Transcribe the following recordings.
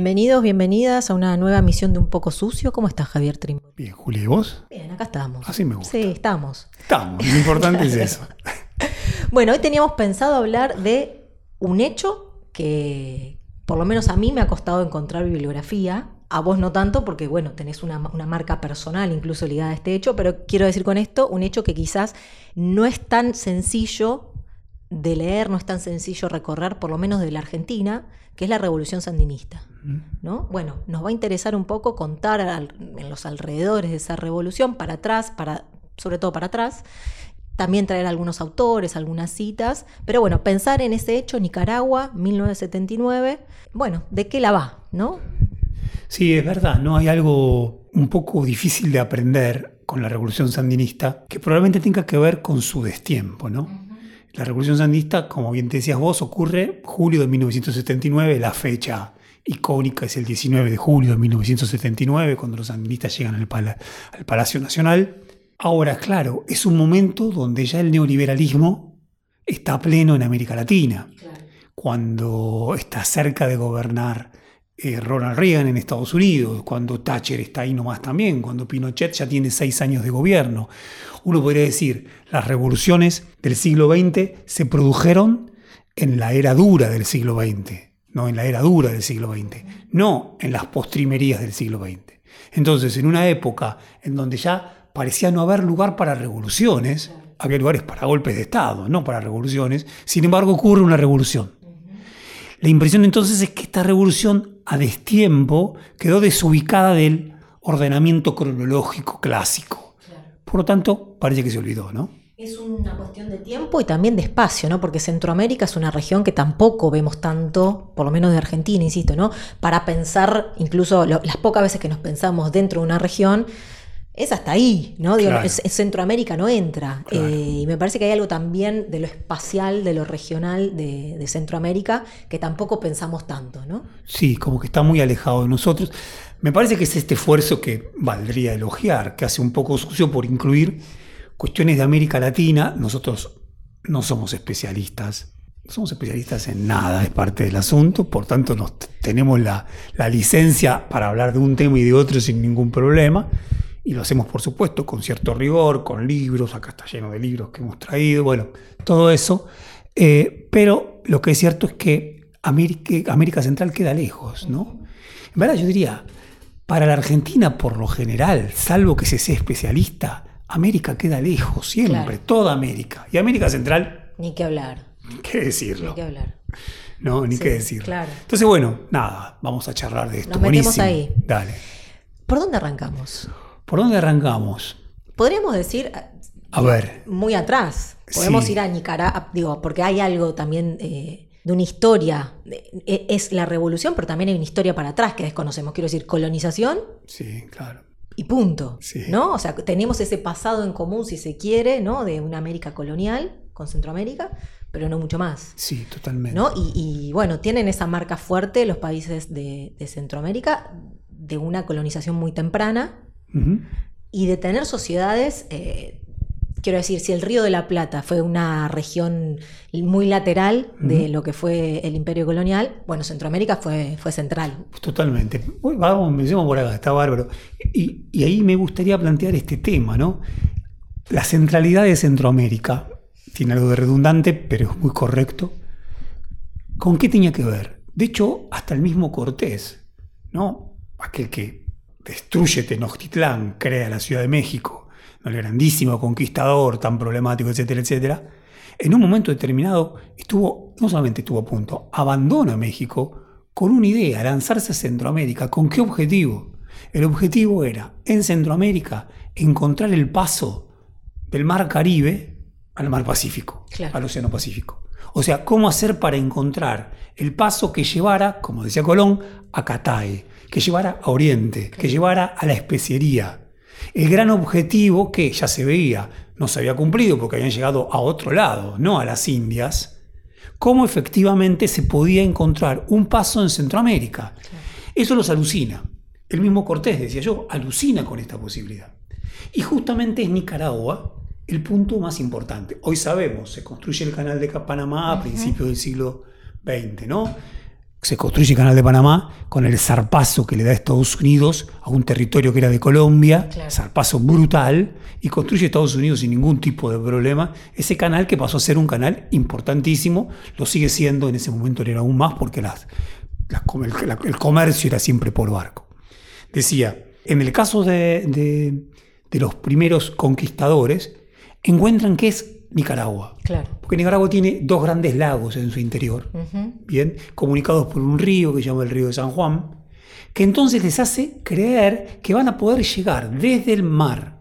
Bienvenidos, bienvenidas a una nueva misión de Un Poco Sucio. ¿Cómo estás, Javier Trim? Bien, Julia, ¿y vos? Bien, acá estamos. Así me gusta. Sí, estamos. Estamos, lo importante es eso. Bueno, hoy teníamos pensado hablar de un hecho que, por lo menos a mí, me ha costado encontrar bibliografía. A vos no tanto, porque, bueno, tenés una, una marca personal incluso ligada a este hecho, pero quiero decir con esto un hecho que quizás no es tan sencillo de leer, no es tan sencillo recorrer, por lo menos de la Argentina, que es la Revolución Sandinista. ¿no? Bueno, nos va a interesar un poco contar al- en los alrededores de esa revolución, para atrás, para, sobre todo para atrás, también traer algunos autores, algunas citas, pero bueno, pensar en ese hecho, Nicaragua, 1979, bueno, ¿de qué la va? ¿no? Sí, es verdad, ¿no? Hay algo un poco difícil de aprender con la revolución sandinista que probablemente tenga que ver con su destiempo, ¿no? La revolución sandinista, como bien te decías vos, ocurre julio de 1979, la fecha icónica es el 19 de julio de 1979, cuando los sandinistas llegan al, pala- al Palacio Nacional. Ahora, claro, es un momento donde ya el neoliberalismo está pleno en América Latina. cuando está cerca de gobernar eh, Ronald Reagan en Estados Unidos, cuando Thatcher está ahí nomás también, cuando Pinochet ya tiene seis años de gobierno. Uno podría decir, las revoluciones del siglo XX se produjeron en la era dura del siglo XX, no en la era dura del siglo XX, no en las postrimerías del siglo XX. Entonces, en una época en donde ya parecía no haber lugar para revoluciones, había lugares para golpes de Estado, no para revoluciones, sin embargo ocurre una revolución. La impresión entonces es que esta revolución a destiempo quedó desubicada del ordenamiento cronológico clásico. Por lo tanto, parece que se olvidó, ¿no? Es una cuestión de tiempo y también de espacio, ¿no? Porque Centroamérica es una región que tampoco vemos tanto, por lo menos de Argentina, insisto, ¿no? Para pensar, incluso lo- las pocas veces que nos pensamos dentro de una región, es hasta ahí, ¿no? Digo, Claro. es- es Centroamérica no entra. Claro. Eh, y me parece que hay algo también de lo espacial, de lo regional de, de Centroamérica, que tampoco pensamos tanto, ¿no? Sí, como que está muy alejado de nosotros. Me parece que es este esfuerzo que valdría elogiar, que hace un poco sucio por incluir cuestiones de América Latina. Nosotros no somos especialistas, no somos especialistas en nada, es parte del asunto, por tanto nos, tenemos la, la licencia para hablar de un tema y de otro sin ningún problema. Y lo hacemos, por supuesto, con cierto rigor, con libros, acá está lleno de libros que hemos traído, bueno, todo eso. Eh, pero lo que es cierto es que América, América Central queda lejos, ¿no? En verdad yo diría, para la Argentina por lo general, salvo que se sea especialista, América queda lejos, siempre, Claro. toda América. Y América Central, Ni que hablar, ¿qué decirlo? ni que hablar. No, ni Sí, qué decirlo. claro. Entonces, bueno, nada, vamos a charlar de esto. Nos metemos Buenísimo. ahí. Dale. ¿Por dónde arrancamos? ¿Por dónde arrancamos? Podríamos decir, A ver, muy atrás. Podemos Sí. ir a Nicaragua, digo, porque hay algo también eh, de una historia. Eh, Es la revolución, pero también hay una historia para atrás que desconocemos. Quiero decir, colonización sí, claro. y punto. Sí. ¿No? O sea, tenemos ese pasado en común, si se quiere, ¿no? De una América colonial con Centroamérica, pero no mucho más. Sí, totalmente. ¿no? Y, y, bueno, tienen esa marca fuerte los países de, de Centroamérica, de una colonización muy temprana, Y de tener sociedades, eh, quiero decir, si el Río de la Plata fue una región muy lateral de lo que fue el imperio colonial, bueno, Centroamérica fue, fue central. Totalmente. Uy, vamos, empecemos por acá, está bárbaro. Y, y ahí me gustaría plantear este tema, ¿no? La centralidad de Centroamérica, tiene algo de redundante, pero es muy correcto. ¿Con qué tenía que ver? De hecho, hasta el mismo Cortés, ¿no? Aquel que destruye Tenochtitlán, crea la Ciudad de México, ¿no? el grandísimo conquistador, tan problemático, etcétera, etcétera, en un momento determinado estuvo, no solamente estuvo a punto, abandona México con una idea, lanzarse a Centroamérica. ¿Con qué objetivo? El objetivo era, en Centroamérica, encontrar el paso del mar Caribe al mar Pacífico, Claro. al Océano Pacífico. O sea, cómo hacer para encontrar el paso que llevara, como decía Colón, a Catay, que llevara a Oriente, que llevara a la especiería. El gran objetivo que ya se veía, no se había cumplido porque habían llegado a otro lado, no a las Indias, cómo efectivamente se podía encontrar un paso en Centroamérica. Eso los alucina. El mismo Cortés, decía yo, alucina con esta posibilidad. Y justamente es Nicaragua el punto más importante. Hoy sabemos, se construye el canal de Panamá a principios del siglo XX, ¿no? Se construye el canal de Panamá con el zarpazo que le da Estados Unidos a un territorio que era de Colombia, Claro. zarpazo brutal, y construye Estados Unidos sin ningún tipo de problema ese canal que pasó a ser un canal importantísimo, lo sigue siendo, en ese momento era aún más porque las, las com- el, comercio era siempre por barco. Decía, en el caso de, de- de los primeros conquistadores, encuentran que es Nicaragua. Claro. Porque Nicaragua tiene dos grandes lagos en su interior, bien, comunicados por un río que se llama el río de San Juan, que entonces les hace creer que van a poder llegar desde el mar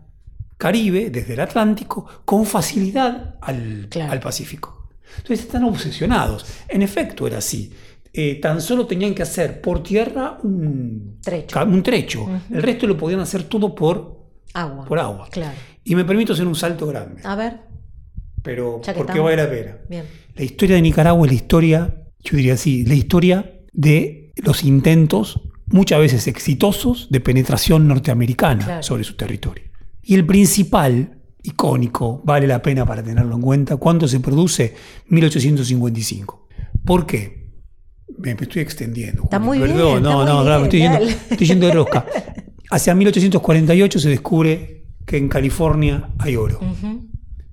Caribe, desde el Atlántico, con facilidad al, Claro. al Pacífico. Entonces están obsesionados. En efecto era así. Eh, tan solo tenían que hacer por tierra un Trecho. un trecho. El resto lo podían hacer todo por, Agua. por agua. Claro. Y me permito hacer un salto grande, A ver, pero porque estamos. vale la pena. bien. La historia de Nicaragua es la historia, yo diría así, la historia de los intentos, muchas veces exitosos, de penetración norteamericana Claro. sobre su territorio. Y el principal, icónico, vale la pena para tenerlo en cuenta, ¿cuándo se produce? 1855. ¿Por qué? Me, me estoy extendiendo. Está muy perdón, bien, no, está no, muy claro, me estoy yendo, estoy yendo de rosca. Hacia 1848 se descubre que en California hay oro. Ujú.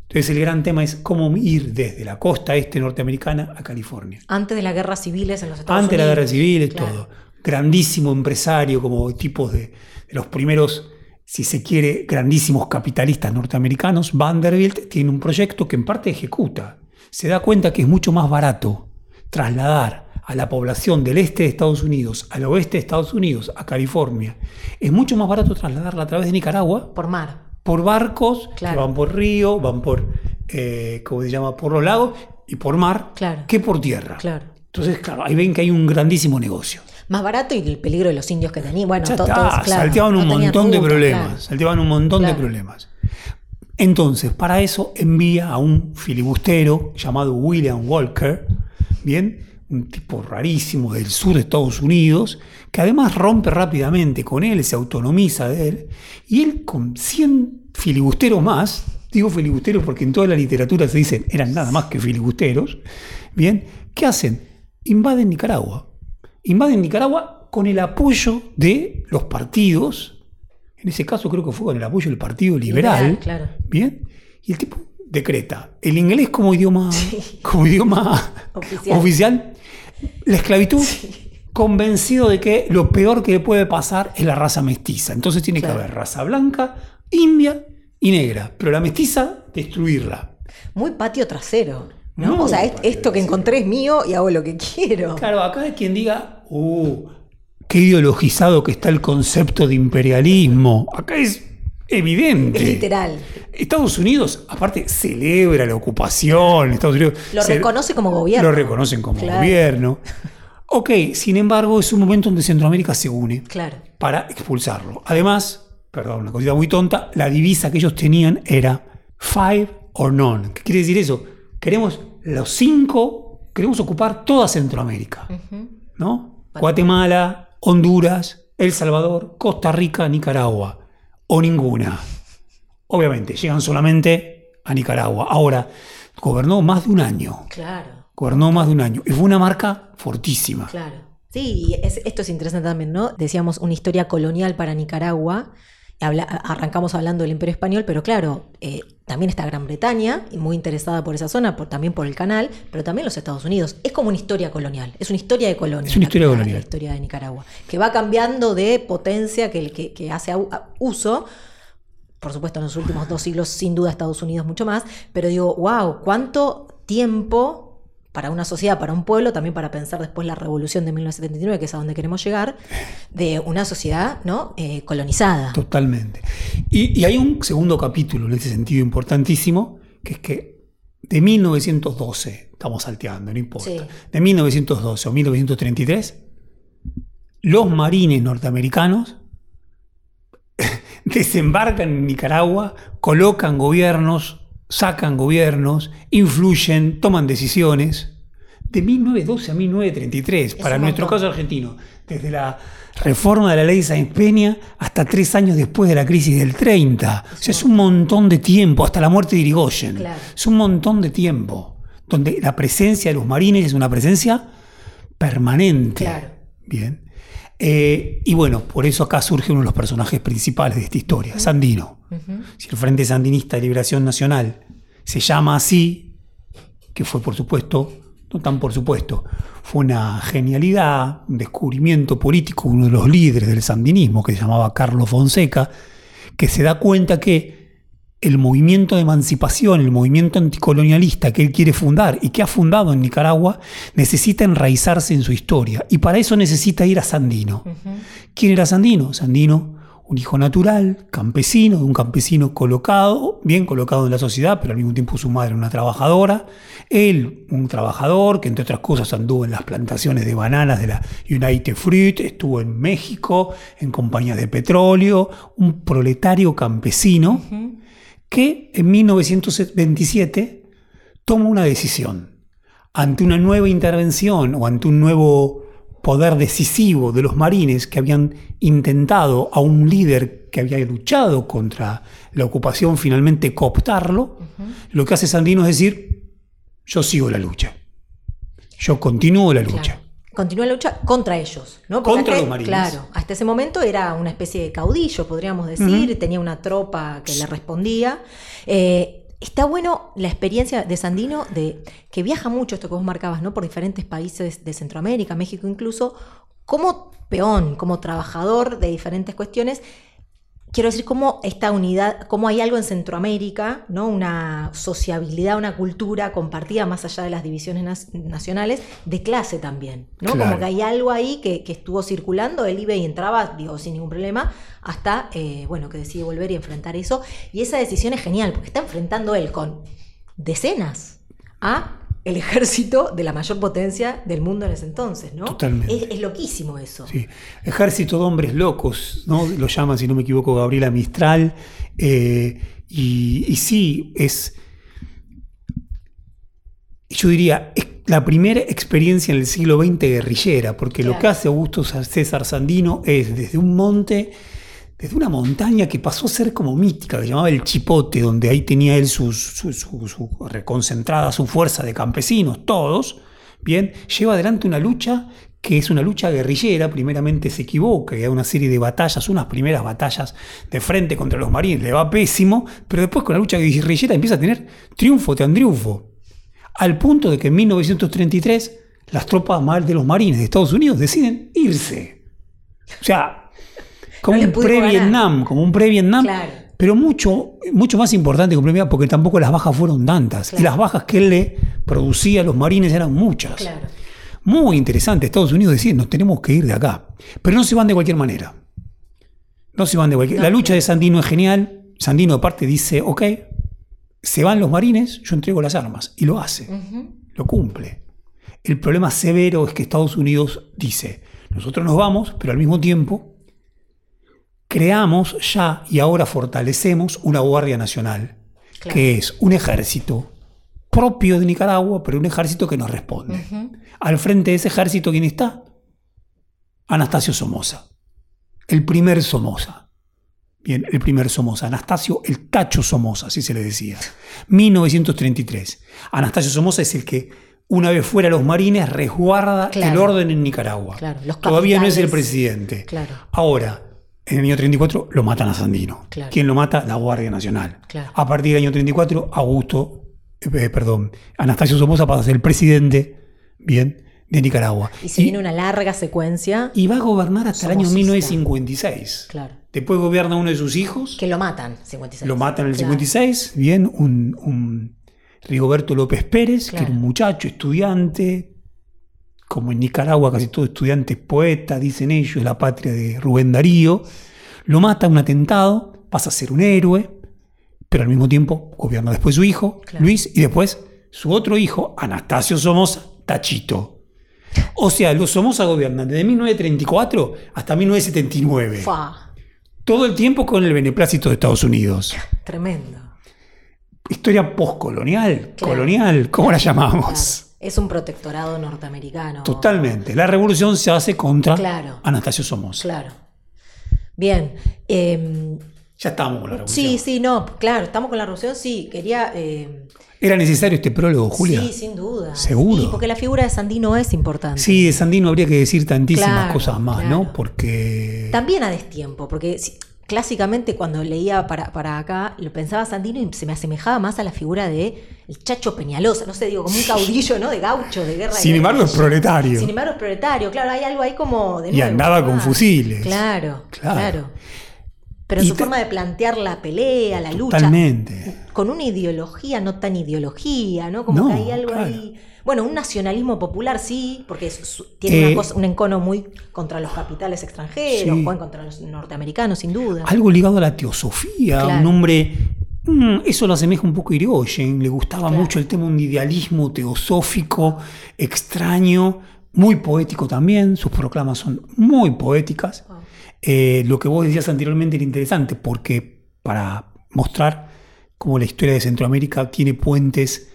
Entonces el gran tema es cómo ir desde la costa este norteamericana a California. Antes de las guerras civiles en los Estados Antes de la Unidos. guerra civil y Claro. todo. Grandísimo empresario, como tipos de, de los primeros, si se quiere, grandísimos capitalistas norteamericanos. Vanderbilt tiene un proyecto que en parte ejecuta. Se da cuenta que es mucho más barato trasladar a la población del este de Estados Unidos al oeste de Estados Unidos, a California. Es mucho más barato trasladarla a través de Nicaragua Por mar. Por barcos Claro. que van por río, van por, eh, ¿cómo se llama? Por los lagos y por mar, Claro. que por tierra. Claro. Entonces, claro, ahí ven que hay un grandísimo negocio. Más barato y el peligro de los indios que tenían. Bueno, Ya to- está, todos, claro, salteaban un no montón de problemas, salteaban un montón de problemas. Entonces, para eso envía a un filibustero llamado William Walker, ¿bien? Un tipo rarísimo del sur de Estados Unidos, que además rompe rápidamente con él, se autonomiza de él, y él con 100 filibusteros más, digo filibusteros porque en toda la literatura se dicen eran nada más que filibusteros, ¿bien? ¿Qué hacen? Invaden Nicaragua. Invaden Nicaragua con el apoyo de los partidos, en ese caso creo que fue con el apoyo del Partido Liberal, Liberal, claro. ¿bien? Y el tipo decreta el inglés como idioma, como idioma Oficial. oficial, la esclavitud, convencido de que lo peor que le puede pasar es la raza mestiza. Entonces tiene Claro. que haber raza blanca, india y negra, pero la mestiza, destruirla. Muy patio trasero. ¿no? O sea, es- esto que encontré es mío y hago lo que quiero. Claro, acá hay quien diga, uh, qué ideologizado que está el concepto de imperialismo. Acá es evidente. Es literal. Estados Unidos, aparte, celebra la ocupación. Estados Unidos Lo reconoce como gobierno. Lo reconocen como Claro. gobierno. Ok, sin embargo, es un momento donde Centroamérica se une Claro. para expulsarlo. Además, perdón, una cosita muy tonta, la divisa que ellos tenían era five or none. ¿Qué quiere decir eso? Queremos los cinco, queremos ocupar toda Centroamérica. ¿no? Guatemala, Honduras, El Salvador, Costa Rica, Nicaragua. O ninguna. Obviamente, llegan solamente a Nicaragua. Ahora, gobernó más de un año. Claro. Gobernó más de un año. Y fue una marca fortísima. Claro. Sí, y es- esto es interesante también, ¿no? Decíamos una historia colonial para Nicaragua. Habla- arrancamos hablando del Imperio Español, pero claro, eh, también está Gran Bretaña, y muy interesada por esa zona, por, también por el canal, pero también los Estados Unidos. Es como una historia colonial, es una historia de colonia. Es una historia colonial. La historia de Nicaragua, que va cambiando de potencia que, que, que hace a- uso. Por supuesto, en los últimos dos siglos, sin duda, Estados Unidos mucho más. Pero digo, wow, ¿cuánto tiempo para una sociedad, para un pueblo, también para pensar después la revolución de 1979, que es a donde queremos llegar, de una sociedad ¿no? Eh, colonizada. Totalmente. Y, y hay un segundo capítulo en ese sentido importantísimo, que es que de 1912, estamos salteando, no importa, Sí. de 1912 o 1933, los marines norteamericanos desembarcan en Nicaragua, colocan gobiernos, sacan gobiernos, influyen, toman decisiones. De 1912 a 1933, Es para nuestro caso argentino, desde la reforma de la ley Sáenz Peña hasta tres años después de la crisis del 30. O sea, es un montón de tiempo, hasta la muerte de Irigoyen. Claro. Es un montón de tiempo, donde la presencia de los marines es una presencia permanente. Claro. Bien. Eh, y bueno, por eso acá surge uno de los personajes principales de esta historia, Sandino. Si el Frente Sandinista de Liberación Nacional se llama así, que fue por supuesto, no tan por supuesto, fue una genialidad, un descubrimiento político, de uno de los líderes del sandinismo, que se llamaba Carlos Fonseca, que se da cuenta que el movimiento de emancipación, el movimiento anticolonialista que él quiere fundar y que ha fundado en Nicaragua, necesita enraizarse en su historia. Y para eso necesita ir a Sandino. ¿Quién era Sandino? Sandino, un hijo natural, campesino, de un campesino colocado, bien colocado en la sociedad, pero al mismo tiempo su madre una trabajadora. Él, un trabajador que entre otras cosas anduvo en las plantaciones de bananas de la United Fruit, estuvo en México, en compañías de petróleo, un proletario campesino que en 1927 toma una decisión ante una nueva intervención o ante un nuevo poder decisivo de los marines que habían intentado a un líder que había luchado contra la ocupación finalmente cooptarlo, lo que hace Sandino es decir, yo sigo la lucha, yo continúo la lucha. Claro. Continúa la lucha contra ellos, ¿no? Contra hasta- los marines. Claro, hasta ese momento era una especie de caudillo, podríamos decir, tenía una tropa que le respondía. Eh, está bueno la experiencia de Sandino, de que viaja mucho, esto que vos marcabas, ¿no? Por diferentes países de Centroamérica, México incluso, como peón, como trabajador de diferentes cuestiones. Quiero decir, cómo esta unidad, cómo hay algo en Centroamérica, ¿no? Una sociabilidad, una cultura compartida más allá de las divisiones nacionales, de clase también, ¿no? Claro. Como que hay algo ahí que, que estuvo circulando, él iba y entraba, digo, sin ningún problema, hasta, eh, bueno, que decide volver y enfrentar eso. Y esa decisión es genial, porque está enfrentando él con decenas a el ejército de la mayor potencia del mundo en ese entonces, ¿no? Totalmente. Es, es loquísimo eso. Sí. Ejército de hombres locos, ¿no? Lo llama, si no me equivoco, Gabriela Mistral. eh, y, y sí, es. Yo diría, es la primera experiencia en el siglo XX guerrillera, porque lo que hace Augusto César Sandino es desde un monte, desde una montaña que pasó a ser como mítica, que se llamaba el Chipote, donde ahí tenía él su, reconcentrada su fuerza de campesinos, todos, bien, lleva adelante una lucha que es una lucha guerrillera, primeramente se equivoca, y hay una serie de batallas, unas primeras batallas de frente contra los marines, le va pésimo, pero después con la lucha guerrillera empieza a tener triunfo tras triunfo, al punto de que en 1933 las tropas mar- de los marines de Estados Unidos deciden irse. O sea, como No un pre-Vietnam, como un pre-Vietnam, Claro. pero mucho, mucho más importante que un pre-Vietnam, porque tampoco las bajas fueron tantas. Claro. Y las bajas que él le producía a los marines eran muchas. Claro. Muy interesante. Estados Unidos decide, nos tenemos que ir de acá. Pero no se van de cualquier manera. No se van de cualquier No, La lucha de Sandino es genial. Sandino aparte dice, ok, se van los marines, yo entrego las armas. Y lo hace. Lo cumple. El problema severo es que Estados Unidos dice, nosotros nos vamos, pero al mismo tiempo creamos ya y ahora fortalecemos una Guardia Nacional, Claro. que es un ejército propio de Nicaragua, pero un ejército que nos responde. Al frente de ese ejército, ¿quién está? Anastasio Somoza, el primer Somoza. Bien, el primer Somoza, Anastasio el Tacho Somoza, así se le decía. 1933. Anastasio Somoza es el que, una vez fuera los marines, resguarda Claro. el orden en Nicaragua. Claro, los Todavía no es el presidente. Claro. Ahora, en el año 34 lo matan a Sandino. Claro. ¿Quién lo mata? La Guardia Nacional. Claro. A partir del año 34, Augusto, eh, perdón, Anastasio Somoza pasa a ser el presidente, bien, de Nicaragua. Y se viene una larga secuencia. y va a gobernar hasta el año Somocista. 1956. Claro. Después gobierna uno de sus hijos, Que lo matan, 56. lo matan en el Claro. 56, bien, un, un Rigoberto López Pérez, que era un muchacho, estudiante, como en Nicaragua casi todo estudiante es poeta, dicen ellos, es la patria de Rubén Darío. Lo mata un atentado, pasa a ser un héroe, pero al mismo tiempo gobierna después su hijo, Claro. Luis, y después su otro hijo, Anastasio Somoza, Tachito. O sea, los Somoza gobiernan desde 1934 hasta 1979. Fa, Todo el tiempo con el beneplácito de Estados Unidos. tremendo. Historia postcolonial, Claro. colonial, ¿cómo la Claro. Es un protectorado norteamericano. Totalmente. La revolución se hace contra Claro. Anastasio Somoza. Claro. Bien. em, Ya estamos con la revolución. sí, sí, no, claro, estamos con la revolución, sí. Quería. em, ¿Era necesario este prólogo, Julia? Sí, sin duda. Seguro. Sí, porque la figura de Sandino es importante. Sí, de Sandino habría que decir tantísimas Claro, cosas más, ¿no? Porque. También a destiempo, porque si- clásicamente cuando leía para, para acá, lo pensaba Sandino y se me asemejaba más a la figura de el Chacho Peñalosa, no sé, digo, como un caudillo, ¿no? De gaucho, de guerra. Sin embargo, es proletario. Sin embargo, es proletario, claro, hay algo ahí como de Y andaba con ah, fusiles. Claro, Claro. claro. Pero en Y su forma de plantear la pelea, la lucha. Totalmente. Con una ideología, no tan ideología, ¿no? Como No, que hay algo claro. ahí. Bueno, un nacionalismo popular sí, porque es- tiene Eh, una cosa- un encono muy contra los capitales extranjeros, Sí. contra los norteamericanos, sin duda. Algo ligado a la teosofía, Claro. un hombre. Mm, eso lo asemeja un poco a Irigoyen. Le gustaba Claro. mucho el tema, un idealismo teosófico, extraño, muy poético también. Sus proclamas son muy poéticas. Eh, lo que vos decías anteriormente era interesante porque para mostrar cómo la historia de Centroamérica tiene puentes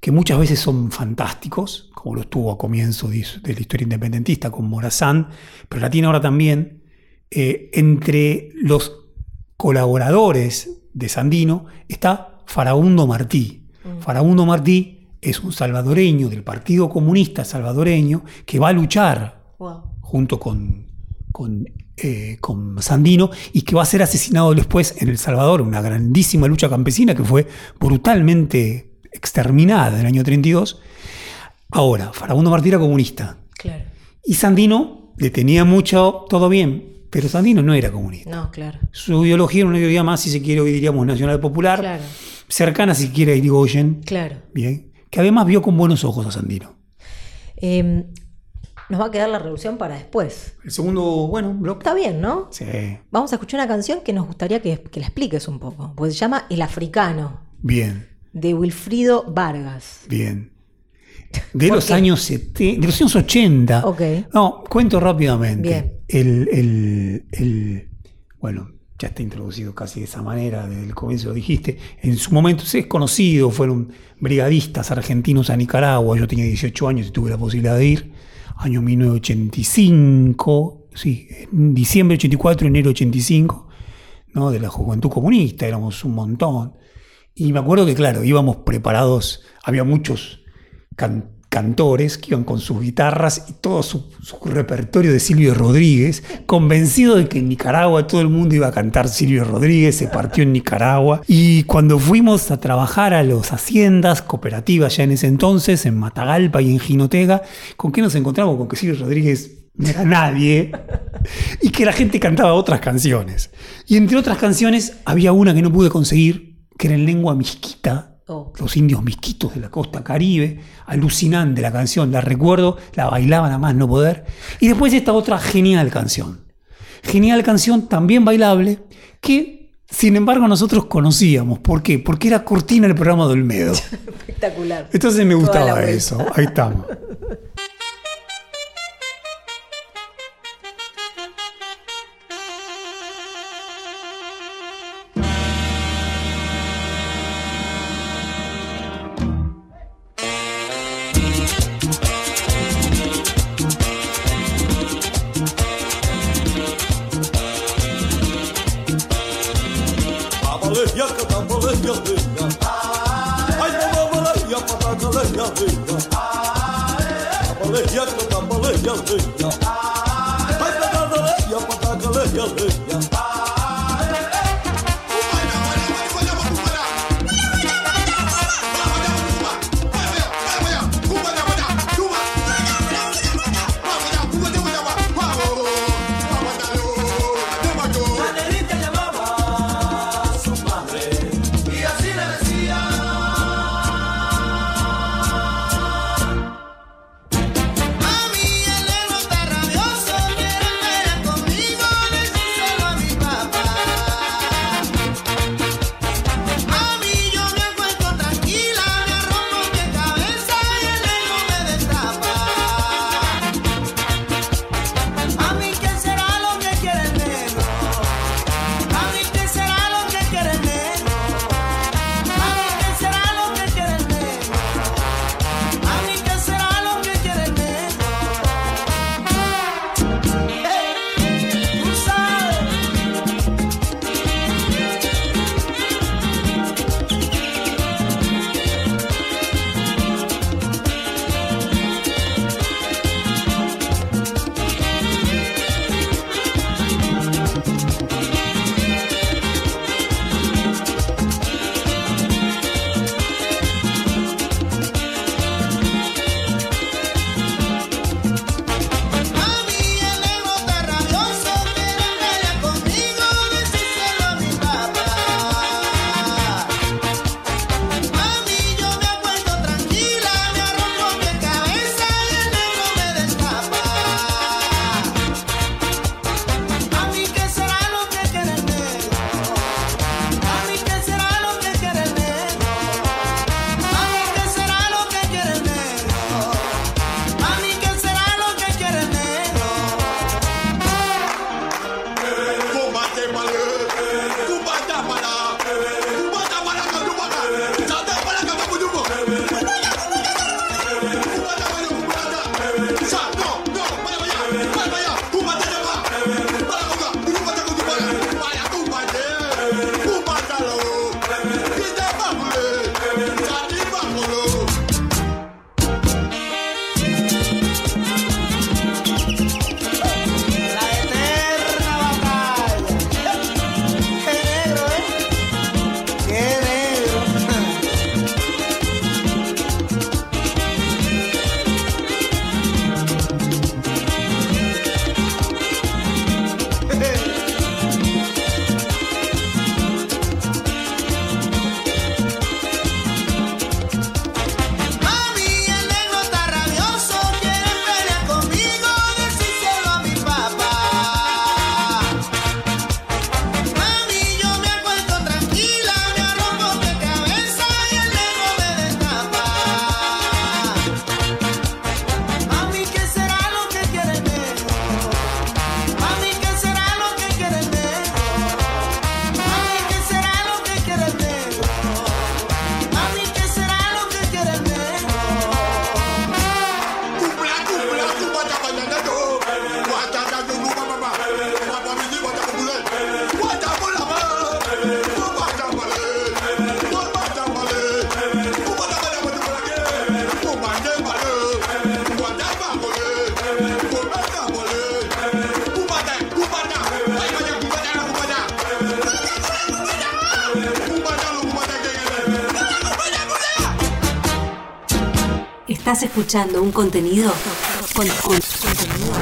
que muchas veces son fantásticos, como lo estuvo a comienzo de, de la historia independentista con Morazán, pero la tiene ahora también eh, entre los colaboradores de Sandino está Farabundo Martí. Farabundo Martí es un salvadoreño del Partido Comunista salvadoreño que va a luchar Wow. junto con, con, eh, con Sandino y que va a ser asesinado después en El Salvador, una grandísima lucha campesina que fue brutalmente exterminada en el año 32. Ahora, Farabundo Martí era comunista Claro. y Sandino le tenía mucho, todo bien, pero Sandino no era comunista. No, claro. Su ideología era una ideología más, si se quiere, hoy diríamos nacional popular, Claro. cercana si quiere a Irigoyen, Claro. bien, que además vio con buenos ojos a Sandino. Em, nos va a quedar la revolución para después. El segundo, bueno, bloque. Está bien, ¿no? Sí, Vamos a escuchar una canción que nos gustaría que, que la expliques un poco. Pues se llama El Africano, bien. de Wilfrido Vargas. Bien. De ¿Por los qué? años 70, de los años 80. Ok. No, cuento rápidamente. Bien. El, el- el- bueno, ya está introducido casi de esa manera, desde el comienzo lo dijiste. En su momento es conocido, fueron brigadistas argentinos a Nicaragua. Yo tenía 18 años y tuve la posibilidad de ir. Año 1985, sí, diciembre 84, enero 85, ¿no? de la juventud comunista, éramos un montón. Y me acuerdo que, claro, íbamos preparados, había muchos can- cantores que iban con sus guitarras y todo su, repertorio de Silvio Rodríguez, convencido de que en Nicaragua todo el mundo iba a cantar Silvio Rodríguez, se partió en Nicaragua. Y cuando fuimos a trabajar a las haciendas cooperativas ya en ese entonces, en Matagalpa y en Jinotega, ¿con qué nos encontramos? Con que Silvio Rodríguez no era nadie y que la gente cantaba otras canciones. Y entre otras canciones había una que no pude conseguir, que era en lengua misquita, Oh. los indios misquitos de la costa caribe, alucinante la canción, la recuerdo, la bailaban a más no poder. Y después esta otra genial canción, genial canción también bailable, que sin embargo nosotros conocíamos. ¿Por qué? Porque era cortina del programa de Olmedo. Espectacular. Entonces me gustaba eso, ahí estamos. Ah, ah, ya. Ah, ah, kabale yazdı ya. Escuchando un contenido con, con- contenido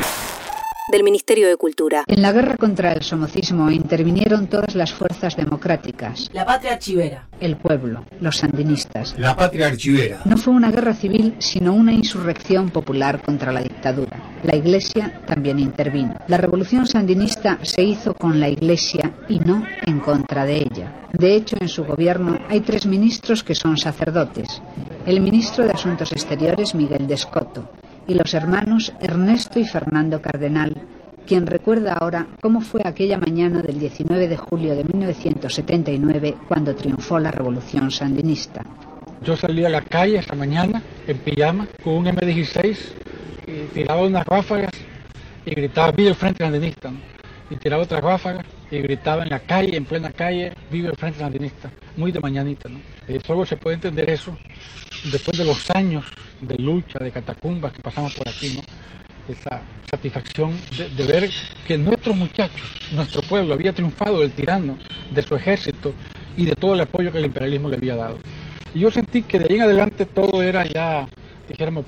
del Ministerio de Cultura. En la guerra contra el somocismo intervinieron todas las fuerzas democráticas, La patria archivera. el pueblo, los sandinistas. La patria archivera. No fue una guerra civil, sino una insurrección popular contra la dictadura. La Iglesia también intervino. La revolución sandinista se hizo con la Iglesia y no en contra de ella. De hecho, en su gobierno hay tres ministros que son sacerdotes. El ministro de Asuntos Exteriores, Miguel de Escoto, y los hermanos Ernesto y Fernando Cardenal, quien recuerda ahora cómo fue aquella mañana del 19 de julio de 1979 cuando triunfó la revolución sandinista. Yo salí a la calle esta mañana en pijama con un M16 y tiraba unas ráfagas y gritaba vive el Frente Sandinista. ¿no? Y tiraba otras ráfagas y gritaba en la calle, en plena calle, vive el Frente Sandinista. Muy de mañanita. ¿no? Eh, solo se puede entender eso después de los años de lucha, de catacumbas que pasamos por aquí. ¿no? Esa satisfacción de, de ver que nuestros muchachos, nuestro pueblo había triunfado del tirano, de su ejército y de todo el apoyo que el imperialismo le había dado. Y yo sentí que de ahí en adelante todo era ya, dijéramos,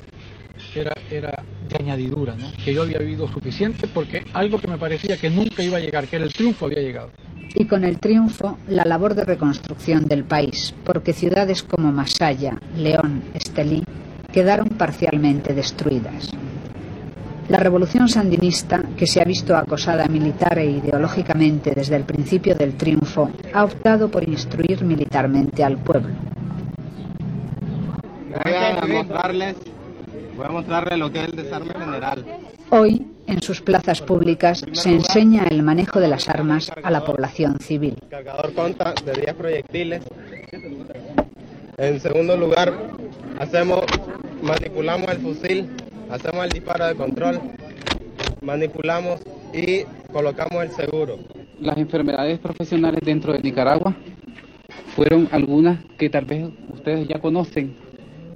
era, era de añadidura, ¿no? que yo había vivido suficiente porque algo que me parecía que nunca iba a llegar, que era el triunfo, había llegado. Y con el triunfo, la labor de reconstrucción del país, porque ciudades como Masaya, León, Estelí quedaron parcialmente destruidas. La revolución sandinista, que se ha visto acosada militar e ideológicamente desde el principio del triunfo, ha optado por instruir militarmente al pueblo. Voy a mostrarles, voy a mostrarles lo que es el desarme general. Hoy, en sus plazas públicas, se enseña el manejo de las armas a la población civil. El cargador conta de 10 proyectiles. En segundo lugar, hacemos, manipulamos el fusil, hacemos el disparo de control, manipulamos y colocamos el seguro. Las enfermedades profesionales dentro de Nicaragua fueron algunas que tal vez ustedes ya conocen,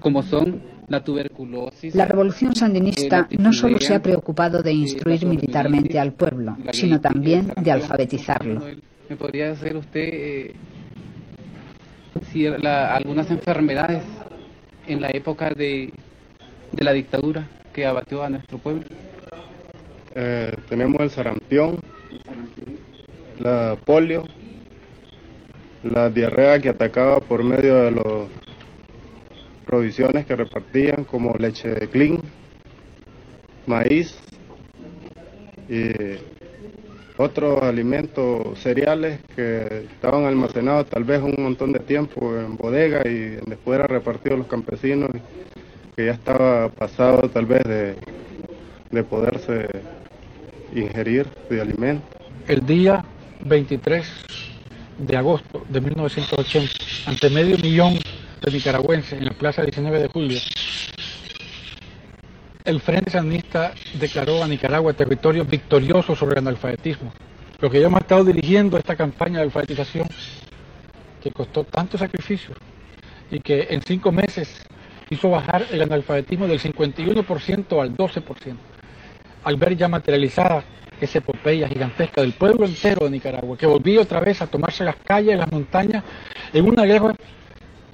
como son la tuberculosis. La revolución sandinista no solo se ha preocupado de instruir militarmente al pueblo, sino también de alfabetizarlo. ¿Me podría hacer usted eh, si la- algunas enfermedades en la época de, de la dictadura que abatió a nuestro pueblo? Eh, tenemos el sarampión, la polio, la diarrea que atacaba por medio de las provisiones que repartían como leche de clean, maíz y otros alimentos cereales que estaban almacenados tal vez un montón de tiempo en bodega y después era repartido los campesinos que ya estaba pasado tal vez de, de poderse ingerir de alimento. El día 23 de agosto de 1980, ante medio millón de nicaragüenses en la plaza 19 de julio, el Frente Sandinista declaró a Nicaragua territorio victorioso sobre el analfabetismo. Lo que yo hemos estado dirigiendo esta campaña de alfabetización que costó tanto sacrificio y que en cinco meses hizo bajar el analfabetismo del 51% al 12%. Al ver ya materializada esa epopeya gigantesca del pueblo entero de Nicaragua, que volvió otra vez a tomarse las calles, las montañas, en una guerra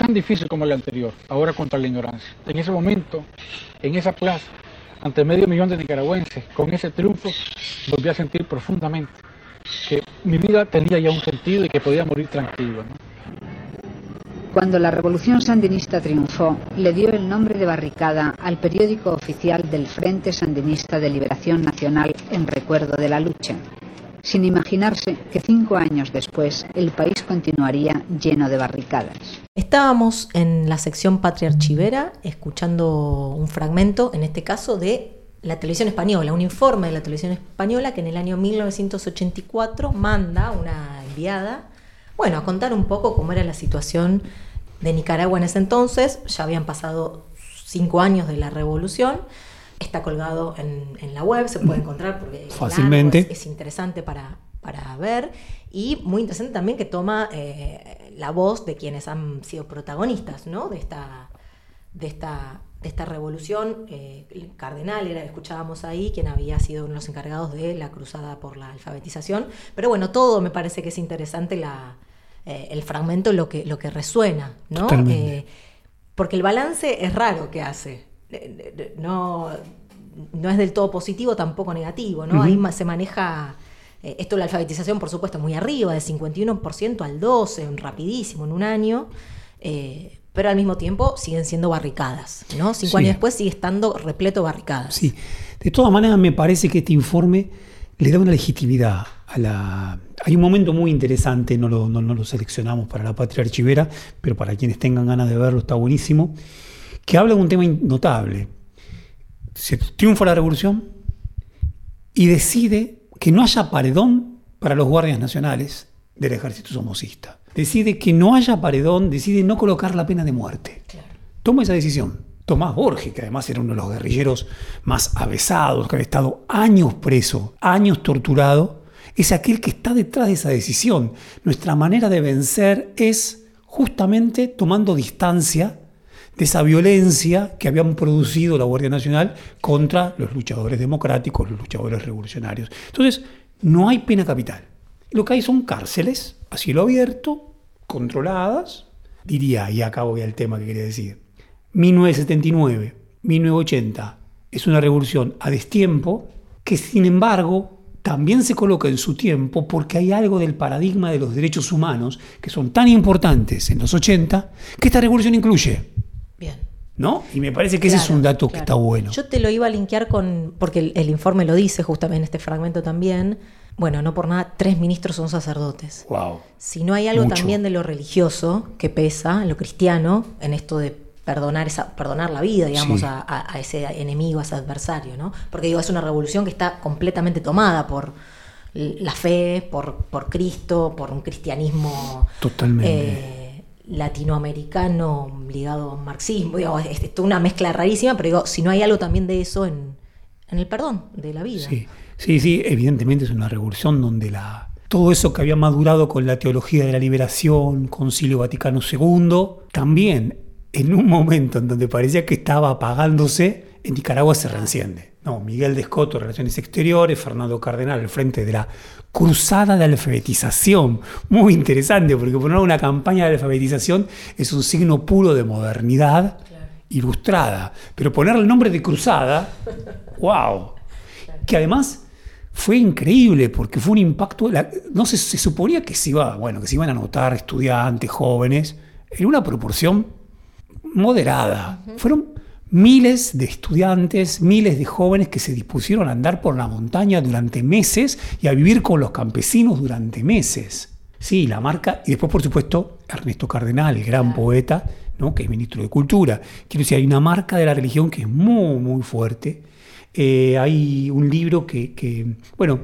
tan difícil como la anterior, ahora contra la ignorancia. En ese momento, en esa plaza, ante medio millón de nicaragüenses, con ese triunfo, volví a sentir profundamente que mi vida tenía ya un sentido y que podía morir tranquilo. Cuando la revolución sandinista triunfó, le dio el nombre de barricada al periódico oficial del Frente Sandinista de Liberación Nacional en recuerdo de la lucha, sin imaginarse que cinco años después el país continuaría lleno de barricadas. Estábamos en la sección Patria Archivera escuchando un fragmento, en este caso, de la televisión española, un informe de la televisión española que en el año 1984 manda una enviada, bueno, a contar un poco cómo era la situación de Nicaragua en ese entonces. Ya habían pasado cinco años de la revolución. Está colgado en, en la web, se puede encontrar porque Fácilmente. es, es interesante para, para ver y muy interesante también que toma eh, la voz de quienes han sido protagonistas ¿no? de, esta, de, esta, de esta revolución. Eh, el cardenal era, escuchábamos ahí, quien había sido uno de los encargados de la cruzada por la alfabetización. Pero bueno, todo me parece que es interesante la, eh, el fragmento, lo que, lo que resuena, ¿no? Eh, porque el balance es raro que hace. no, no es del todo positivo, tampoco negativo, ¿no? Ahí se maneja, eh, esto la alfabetización, por supuesto, muy arriba, de 51% al 12%, rapidísimo, en un año. eh, pero al mismo tiempo siguen siendo barricadas, ¿no? Cinco Sí. años después sigue estando repleto de barricadas. Sí. De todas maneras, me parece que este informe le da una legitimidad a la. Hay un momento muy interesante, no lo, no- no lo seleccionamos para la patria archivera, pero para quienes tengan ganas de verlo está buenísimo, que habla de un tema notable. Se triunfa la revolución y decide que no haya paredón para los guardias nacionales del ejército somocista. Decide que no haya paredón, decide no colocar la pena de muerte. Toma esa decisión. Tomás Borges, que además era uno de los guerrilleros más avesados, que había estado años preso, años torturado, es aquel que está detrás de esa decisión. Nuestra manera de vencer es justamente tomando distancia esa violencia que habían producido la Guardia Nacional contra los luchadores democráticos, los luchadores revolucionarios. Entonces, no hay pena capital. Lo que hay son cárceles a cielo abierto, controladas, diría, y acá voy al tema que quería decir. 1979, 1980 es una revolución a destiempo que sin embargo también se coloca en su tiempo porque hay algo del paradigma de los derechos humanos que son tan importantes en los 80 que esta revolución incluye. Bien. ¿No? Y me parece que ese es un dato que está bueno. Yo te lo iba a linkear con, porque el, el informe lo dice justamente en este fragmento también. Bueno, no por nada, tres ministros son sacerdotes. Wow. Si no hay algo Mucho. también de lo religioso que pesa, en lo cristiano, en esto de perdonar esa, perdonar la vida, digamos, Sí. a, ese enemigo, a ese adversario, ¿no? Porque digo, es una revolución que está completamente tomada por la fe, por, por Cristo, por un cristianismo Totalmente. eh, latinoamericano ligado al marxismo, digo, es, una mezcla rarísima, pero digo, si no hay algo también de eso en, en el perdón de la vida. Sí, sí, sí, evidentemente es una revolución donde la, todo eso que había madurado con la teología de la liberación, Concilio Vaticano II, también en un momento en donde parecía que estaba apagándose, en Nicaragua se reenciende. No, Miguel de Escoto, Relaciones Exteriores, Fernando Cardenal, al frente de la cruzada de alfabetización. Muy interesante, porque poner una campaña de alfabetización es un signo puro de modernidad ilustrada. Pero ponerle el nombre de cruzada, wow. Que además fue increíble porque fue un impacto. la- no se, se suponía que se iba, bueno, que se iban a anotar estudiantes, jóvenes, en una proporción moderada. Fueron miles de estudiantes, miles de jóvenes que se dispusieron a andar por la montaña durante meses y a vivir con los campesinos durante meses. Sí, la marca, y después por supuesto Ernesto Cardenal, el gran poeta, ¿no? que es ministro de Cultura. Quiero decir, hay una marca de la religión que es muy, muy fuerte. Eh, hay un libro que, que, bueno,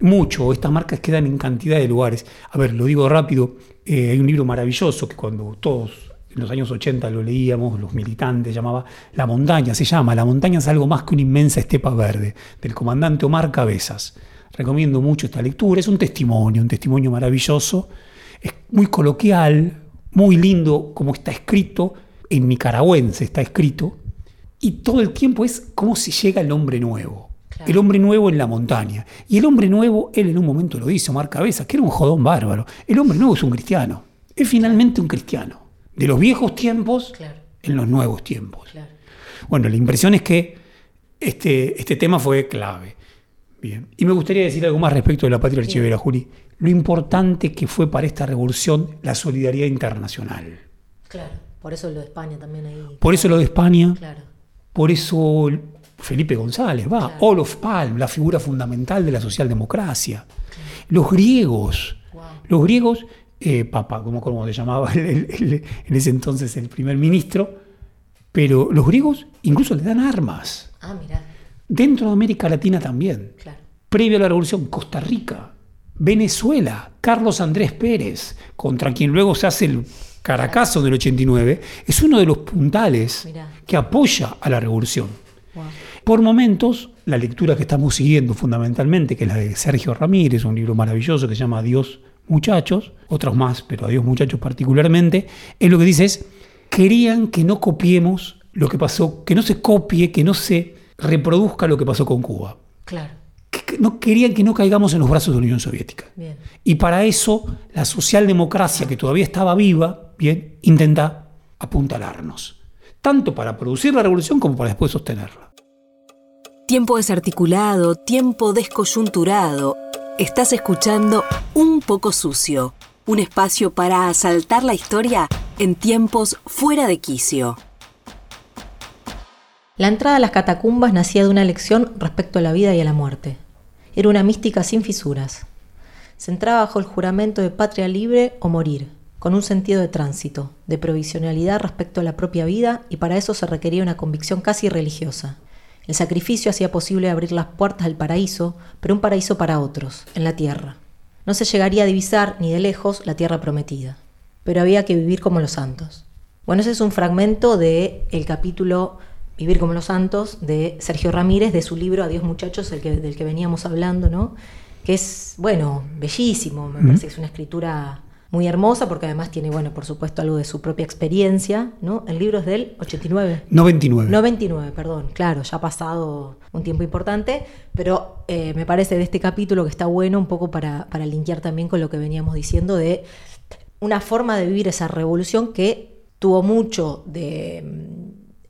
mucho, estas marcas quedan en cantidad de lugares. A ver, lo digo rápido, eh, hay un libro maravilloso que cuando todos en los años 80 lo leíamos, los militantes, llamaba La montaña, se llama, La montaña es algo más que una inmensa estepa verde, del comandante Omar Cabezas. Recomiendo mucho esta lectura, es un testimonio, un testimonio maravilloso, es muy coloquial, muy lindo como está escrito, en nicaragüense está escrito, y todo el tiempo es cómo se llega el hombre nuevo. El hombre nuevo en la montaña. Y el hombre nuevo, él en un momento lo dice, Omar Cabezas, que era un jodón bárbaro. El hombre nuevo es un cristiano. Es finalmente un cristiano. De los viejos tiempos en los nuevos tiempos. Bueno, la impresión es que este, este tema fue clave. Bien. Y me gustaría decir algo más respecto de la patria archivera, Juli. Lo importante que fue para esta revolución la solidaridad internacional. Claro, por eso lo de España también ahí. Por eso lo de España, Claro. por eso Felipe González, va, Olof Palm, la figura fundamental de la socialdemocracia. Los griegos, los griegos, eh, Papa, como, como se llamaba el- el- el- en ese entonces el primer ministro, pero los griegos incluso le dan armas. Ah, mirá, Dentro de América Latina también. claro. Previo a la revolución, Costa Rica, Venezuela, Carlos Andrés Pérez, contra quien luego se hace el Caracazo del 89, es uno de los puntales Mirá. que apoya a la revolución. Wow. Por momentos, la lectura que estamos siguiendo fundamentalmente, que es la de Sergio Ramírez, un libro maravilloso que se llama Adiós muchachos, otros más, pero Adiós muchachos particularmente, es lo que dice es, querían que no copiemos lo que pasó, que no se copie, que no se reproduzca lo que pasó con Cuba. Claro, Que- que no querían que no caigamos en los brazos de la Unión Soviética. bien. Y para eso la socialdemocracia, que todavía estaba viva, bien, intenta apuntalarnos. tanto para producir la revolución como para después sostenerla. Tiempo desarticulado, tiempo descoyunturado. Estás escuchando Un poco sucio, un espacio para asaltar la historia en tiempos fuera de quicio. La entrada a las catacumbas nacía de una lección respecto a la vida y a la muerte. Era una mística sin fisuras. Se entraba bajo el juramento de patria libre o morir, con un sentido de tránsito, de provisionalidad respecto a la propia vida, y para eso se requería una convicción casi religiosa. El sacrificio hacía posible abrir las puertas del paraíso, pero un paraíso para otros, en la tierra. No se llegaría a divisar ni de lejos la tierra prometida, pero había que vivir como los santos. Bueno, ese es un fragmento del el capítulo Vivir como los santos de Sergio Ramírez, de su libro Adiós muchachos, el que, del que veníamos hablando, ¿no? Que es, bueno, bellísimo, me parece que es una escritura muy hermosa porque además tiene, bueno, por supuesto algo de su propia experiencia, ¿no? El libro es del 89. 99. 99, perdón, claro, ya ha pasado un tiempo importante, pero eh, me parece de este capítulo que está bueno un poco para, para linkear también con lo que veníamos diciendo de una forma de vivir esa revolución que tuvo mucho de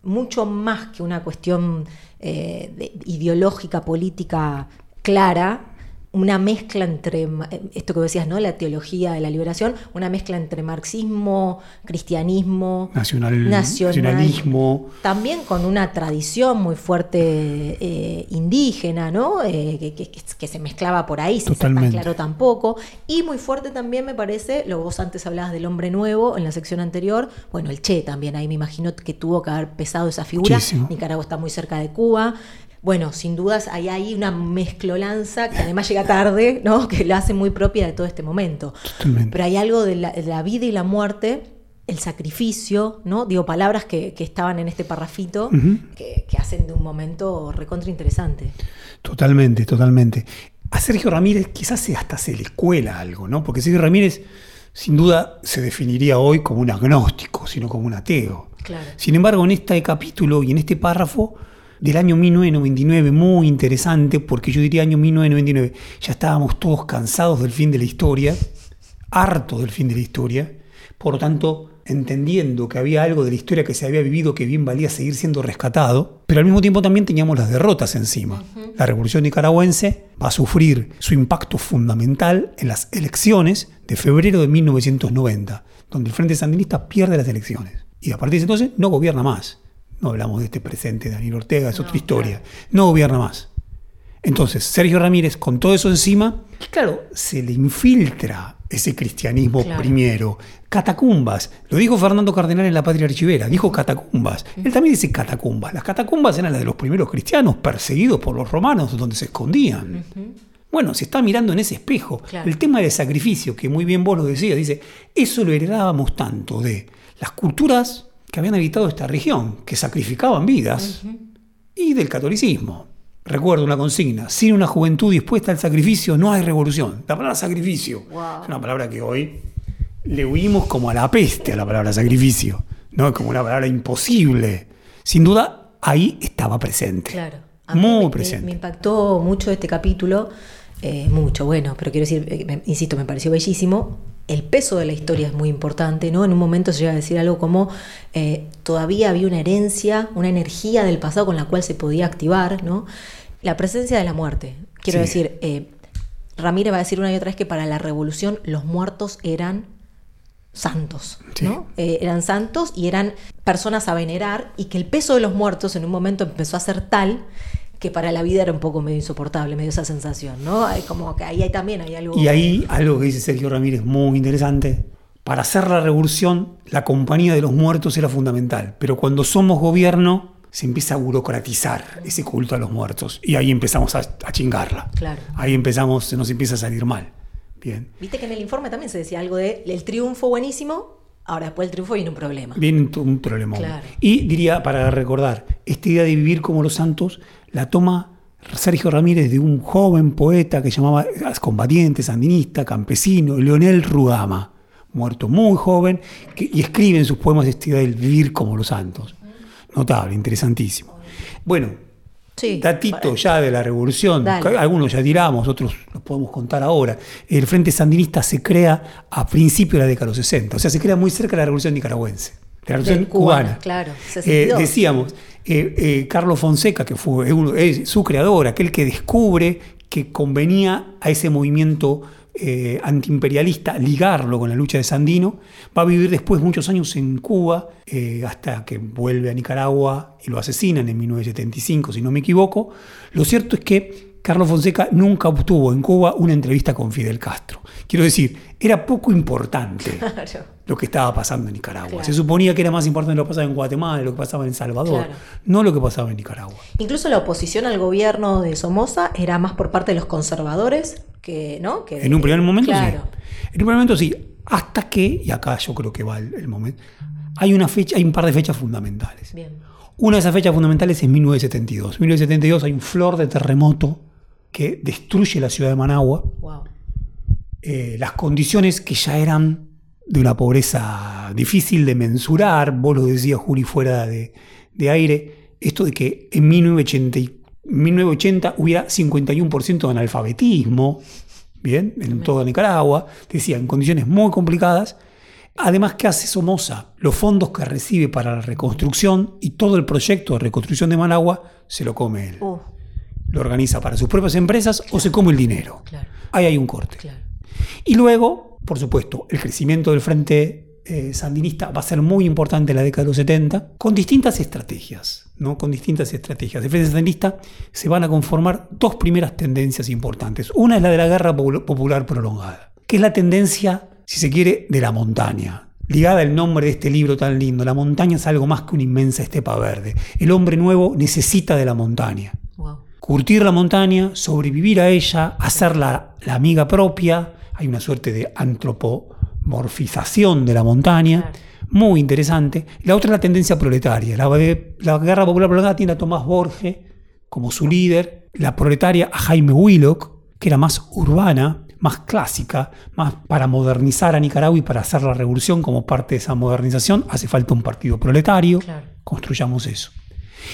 mucho más que una cuestión eh, de- ideológica, política clara, una mezcla entre, eh, esto que decías, ¿no? La teología de la liberación, una mezcla entre marxismo, cristianismo, Nacional- nacional- nacionalismo. también con una tradición muy fuerte eh, indígena, ¿no? Eh, que, que- que se mezclaba por ahí, Totalmente. claro tampoco. Y muy fuerte también me parece, lo vos antes hablabas del hombre nuevo en la sección anterior, bueno, el Che también, ahí me imagino que tuvo que haber pesado esa figura. Muchísimo. Nicaragua está muy cerca de Cuba. Bueno, sin dudas hay ahí una mezclolanza que además llega tarde, ¿no? Que la hace muy propia de todo este momento. Totalmente. Pero hay algo de la, de la vida y la muerte, el sacrificio, ¿no? Digo, palabras que, que estaban en este parrafito que, que hacen de un momento recontra interesante. Totalmente, totalmente. A Sergio Ramírez quizás hasta se le cuela algo, ¿no? Porque Sergio Ramírez sin duda se definiría hoy como un agnóstico, sino como un ateo. Claro. Sin embargo, en este capítulo y en este párrafo del año 1999, muy interesante, porque yo diría año 1999, ya estábamos todos cansados del fin de la historia, hartos del fin de la historia, por lo tanto, entendiendo que había algo de la historia que se había vivido que bien valía seguir siendo rescatado, pero al mismo tiempo también teníamos las derrotas encima. La revolución nicaragüense va a sufrir su impacto fundamental en las elecciones de febrero de 1990, donde el Frente Sandinista pierde las elecciones. Y a partir de entonces no gobierna más. No hablamos de este presente de Daniel Ortega, es otra historia. No gobierna más. Entonces, Sergio Ramírez, con todo eso encima, claro, se le infiltra ese cristianismo Claro. primero. Catacumbas. Lo dijo Fernando Cardenal en La Patria Archivera. Dijo catacumbas. Él también dice catacumbas. Las catacumbas eran las de los primeros cristianos perseguidos por los romanos donde se escondían. Bueno, se está mirando en ese espejo. Claro. El tema del sacrificio, que muy bien vos lo decías, dice, eso lo heredábamos tanto de las culturas que habían habitado esta región, que sacrificaban vidas, y del catolicismo. Recuerdo una consigna, sin una juventud dispuesta al sacrificio no hay revolución. La palabra sacrificio es una palabra que hoy le huimos como a la peste a la palabra sacrificio, ¿no? como una palabra imposible. Sin duda, ahí estaba presente. Claro. A mí Muy me- presente. Me, impactó mucho este capítulo, eh, mucho, bueno, pero quiero decir, eh, insisto, me pareció bellísimo. El peso de la historia es muy importante, ¿no? En un momento se llega a decir algo como eh, todavía había una herencia, una energía del pasado con la cual se podía activar, ¿no? La presencia de la muerte. Quiero Sí. decir, eh, Ramírez va a decir una y otra vez que para la revolución los muertos eran santos, Sí. ¿no? Eh, eran santos y eran personas a venerar y que el peso de los muertos en un momento empezó a ser tal que para la vida era un poco medio insoportable, medio esa sensación, ¿no? Hay como que ahí hay también hay algo... Y ahí algo que dice Sergio Ramírez muy interesante. Para hacer la revolución, la compañía de los muertos era fundamental. Pero cuando somos gobierno, se empieza a burocratizar ese culto a los muertos. Y ahí empezamos a, a chingarla. Claro. Ahí empezamos, se nos empieza a salir mal. Bien. Viste que en el informe también se decía algo de el triunfo buenísimo, ahora después del triunfo viene un problema. Viene un, problema. Claro. Y diría, para recordar, esta idea de vivir como los santos la toma Sergio Ramírez de un joven poeta que llamaba combatiente, sandinista, campesino, Leonel Rugama, muerto muy joven, que- y escribe en sus poemas esta idea del vivir como los santos. Notable, interesantísimo. Bueno, Sí, datito ya de la revolución, Dale. algunos ya tiramos, otros los podemos contar ahora. El Frente Sandinista se crea a principios de la década de los 60, o sea, se crea muy cerca de la revolución nicaragüense. la revolución Cubana, cubana. claro, Eh, 62. decíamos, eh, eh, Carlos Fonseca, que fue uno- su creador, aquel que descubre que convenía a ese movimiento eh, antiimperialista ligarlo con la lucha de Sandino, va a vivir después muchos años en Cuba, eh, hasta que vuelve a Nicaragua y lo asesinan en 1975, si no me equivoco. Lo cierto es que Carlos Fonseca nunca obtuvo en Cuba una entrevista con Fidel Castro. Quiero decir, era poco importante Claro. lo que estaba pasando en Nicaragua. Claro. Se suponía que era más importante lo que pasaba en Guatemala, lo que pasaba en El Salvador, Claro. no lo que pasaba en Nicaragua. Incluso la oposición al gobierno de Somoza era más por parte de los conservadores que, ¿no? Que En un primer momento claro. sí. En un primer momento sí. Hasta que, y acá yo creo que va el, el momento, hay una fecha, hay un par de fechas fundamentales. Bien. Una de esas fechas fundamentales es 1972. En 1972 hay un flor de terremoto que destruye la ciudad de Managua. Wow. Eh, las condiciones que ya eran de una pobreza difícil de mensurar, vos lo decías Juli fuera de, de aire, esto de que en 1980, y- 1980 hubiera 51% de analfabetismo, bien, en toda Nicaragua, decía, en condiciones muy complicadas. Además, ¿qué hace Somoza? Los fondos que recibe para la reconstrucción y todo el proyecto de reconstrucción de Managua se lo come él. Uh, Lo organiza para sus propias empresas o se come el dinero. claro, Ahí hay un corte. claro. Y luego, por supuesto, el crecimiento del frente eh, sandinista va a ser muy importante en la década de los 70, con distintas estrategias, ¿no? Con distintas estrategias. El frente sandinista se van a conformar dos primeras tendencias importantes. Una es la de la guerra popul- popular prolongada, que es la tendencia, si se quiere, de la montaña. Ligada al nombre de este libro tan lindo, la montaña es algo más que una inmensa estepa verde. El hombre nuevo necesita de la montaña Wow. Curtir la montaña, sobrevivir a ella, hacerla la amiga propia. Hay una suerte de antropomorfización de la montaña, muy interesante. La otra es la tendencia proletaria. La, guerra popular prolongada tiene a Tomás Borges como su líder, la proletaria a Jaime Willock, que era más urbana, más clásica, más para modernizar a Nicaragua y para hacer la revolución como parte de esa modernización, hace falta un partido proletario, Claro. construyamos eso.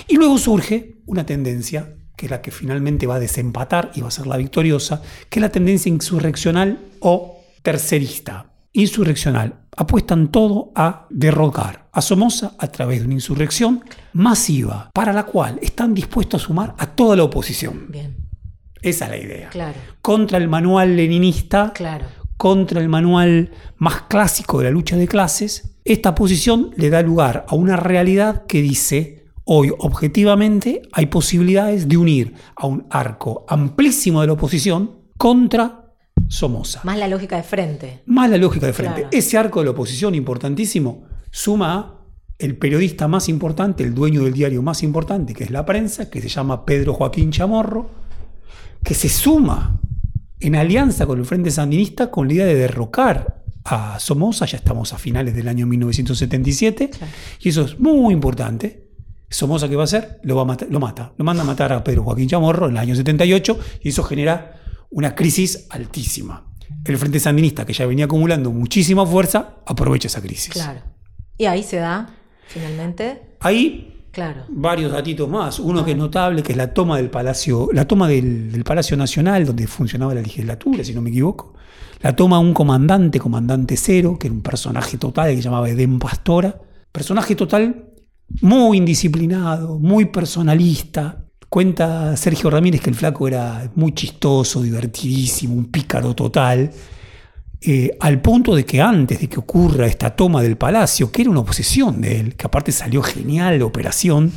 Y luego surge una tendencia, que es la que finalmente va a desempatar y va a ser la victoriosa, que es la tendencia insurreccional o tercerista. Insurreccional. Apuestan todo a derrocar a Somoza a través de una insurrección masiva, para la cual están dispuestos a sumar a toda la oposición. Bien, Esa es la idea. claro, Contra el manual leninista, claro. contra el manual más clásico de la lucha de clases, esta posición le da lugar a una realidad que dice, hoy objetivamente hay posibilidades de unir a un arco amplísimo de la oposición contra Somoza. Más la lógica de frente. Más la lógica de frente. Claro. Ese arco de la oposición importantísimo suma a el periodista más importante, el dueño del diario más importante, que es la prensa, que se llama Pedro Joaquín Chamorro, que se suma en alianza con el Frente Sandinista con la idea de derrocar a Somoza, ya estamos a finales del año 1977, y eso es muy importante. Somoza, ¿qué va a hacer? Lo, va a matar- lo mata, lo manda a matar a Pedro Joaquín Chamorro en el año 78, y eso genera una crisis altísima. El Frente Sandinista, que ya venía acumulando muchísima fuerza, aprovecha esa crisis. Claro. Y ahí se da, finalmente, Ahí claro. varios datitos más. Uno que es notable, que es la toma del Palacio, la toma del, del Palacio Nacional, donde funcionaba la legislatura, si no me equivoco. La toma un comandante, comandante cero, que era un personaje total que se llamaba Edén Pastora. Personaje total muy indisciplinado, muy personalista. Cuenta Sergio Ramírez que el flaco era muy chistoso, divertidísimo, un pícaro total. eh, al punto de que antes de que ocurra esta toma del palacio, que era una obsesión de él, que aparte salió genial la operación,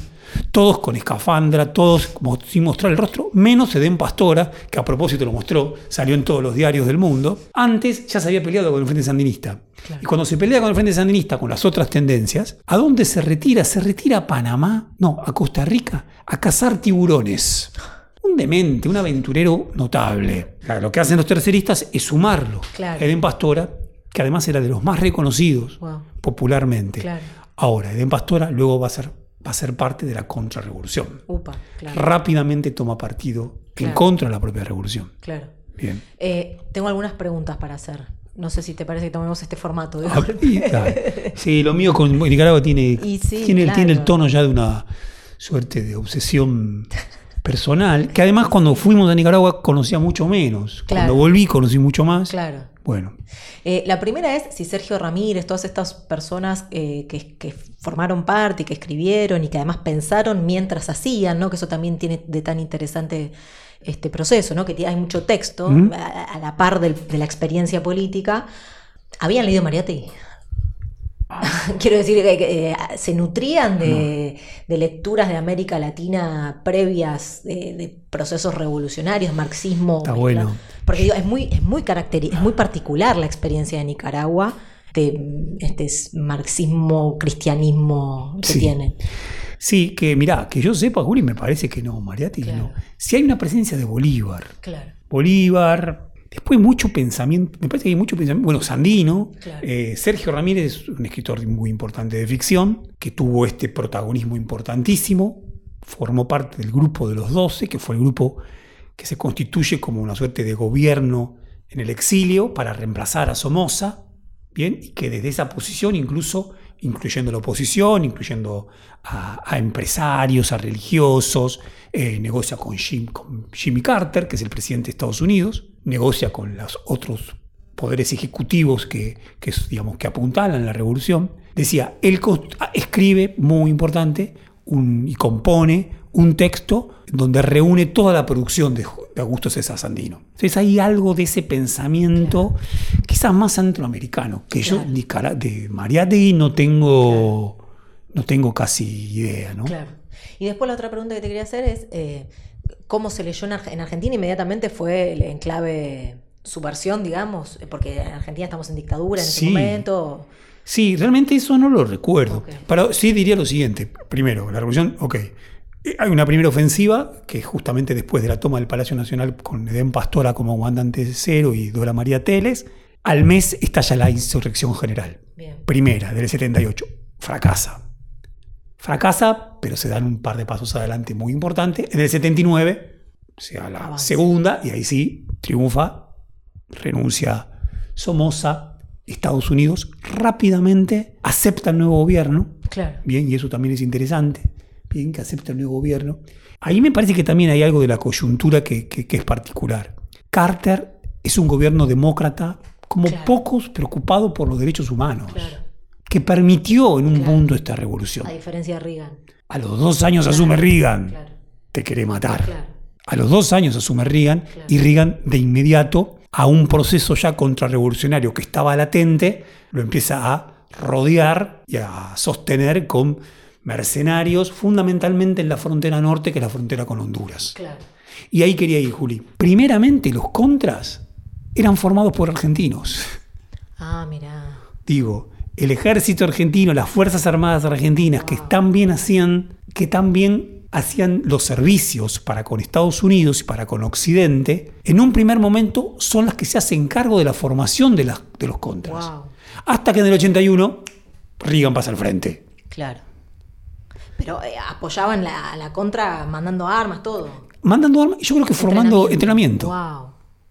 todos con escafandra, todos como sin mostrar el rostro, menos Edén Pastora, que a propósito lo mostró, salió en todos los diarios del mundo, antes ya se había peleado con el Frente Sandinista. Y cuando se pelea con el Frente Sandinista, con las otras tendencias, ¿a dónde se retira? Se retira a Panamá, no, a Costa Rica, a cazar tiburones. Un demente, un aventurero notable. Claro, Lo que hacen los terceristas es sumarlo. Claro. Edén Pastora, que además era de los más reconocidos Wow. popularmente. Claro. Ahora, Edén Pastora luego va a ser, va a ser parte de la contrarrevolución. Upa, claro. Rápidamente toma partido en contra de la propia revolución. Claro. Bien. Eh, tengo algunas preguntas para hacer. No sé si te parece que tomemos este formato. de Ah. Sí, lo mío con Nicaragua tiene, sí, tiene, claro. tiene el tono ya de una suerte de obsesión personal, que además cuando fuimos a Nicaragua conocía mucho menos. Claro. Cuando volví conocí mucho más. Claro. Bueno, Eh, la primera es si Sergio Ramírez, todas estas personas eh, que, que formaron parte y que escribieron y que además pensaron mientras hacían, ¿no? que eso también tiene de tan interesante este proceso, ¿no? que hay mucho texto a, a la par del- de la experiencia política. ¿Habían leído Mariátegui? Quiero decir que, eh, se nutrían de, de lecturas de América Latina previas de, de procesos revolucionarios, marxismo. Está bueno. Porque digo, es muy, es muy es muy particular la experiencia de Nicaragua de este es marxismo, cristianismo que Sí. tiene. sí, que mirá, que yo sepa, Juli, me parece que no, Mariati, Claro. no. Si hay una presencia de Bolívar, Claro. Bolívar, después mucho pensamiento, me parece que hay mucho pensamiento, bueno, Sandino, Claro. eh, Sergio Ramírez es un escritor muy importante de ficción, que tuvo este protagonismo importantísimo, formó parte del grupo de los Doce, que fue el grupo que se constituye como una suerte de gobierno en el exilio para reemplazar a Somoza, ¿bien? Y que desde esa posición, incluso incluyendo la oposición, incluyendo a, empresarios, a religiosos, eh, negocia con, Jim- con Jimmy Carter, que es el presidente de Estados Unidos, negocia con los otros poderes ejecutivos que, que, digamos, que apuntalan la revolución. Decía, él const- escribe, muy importante, y compone un texto donde reúne toda la producción de, Augusto César Sandino. Entonces hay algo de ese pensamiento, quizás más centroamericano, que yo Claro. Nicara- de Mariátegui no tengo, no tengo casi idea, ¿no? Claro. Y después la otra pregunta que te quería hacer es, eh, ¿cómo se leyó en, Arge- en Argentina? Inmediatamente fue el enclave subversión, digamos, eh, porque en Argentina estamos en dictadura en Sí. ese momento. Sí, realmente eso no lo recuerdo. Pero sí diría lo siguiente. Primero, la revolución, ok. Eh, Hay una primera ofensiva, que es justamente después de la toma del Palacio Nacional con Edén Pastora como comandante cero y Dora María Teles. Al mes estalla la insurrección general. Bien. Primera, del 78. Fracasa. Fracasa, pero se dan un par de pasos adelante muy importantes. En el 79, o sea, la segunda, y ahí sí, triunfa, renuncia Somoza, Estados Unidos rápidamente acepta el nuevo gobierno, Claro. bien, y eso también es interesante, que acepta el nuevo gobierno. Ahí me parece que también hay algo de la coyuntura que, que- que es particular. Carter es un gobierno demócrata, como Claro. pocos preocupado por los derechos humanos, Claro. que permitió en un Claro. punto esta revolución. A diferencia de Reagan. A los dos años asume Reagan, te quiere matar. A los dos años asume Reagan y Reagan de inmediato a un proceso ya contrarrevolucionario que estaba latente, lo empieza a rodear y a sostener con mercenarios, fundamentalmente en la frontera norte, que es la frontera con Honduras. Claro. Y ahí quería ir, Juli. Primeramente, los contras eran formados por argentinos. Ah, mirá. Digo, el ejército argentino, las Fuerzas Armadas argentinas, que tan bien hacían, que tan bien hacían los servicios para con Estados Unidos y para con Occidente, en un primer momento son las que se hacen cargo de la formación de, las, de los contras. Wow. Hasta que en el 81 Reagan pasa al frente. Claro. Pero eh, apoyaban la, la contra mandando armas, todo. Mandando armas, yo creo que formando entrenamiento, Wow.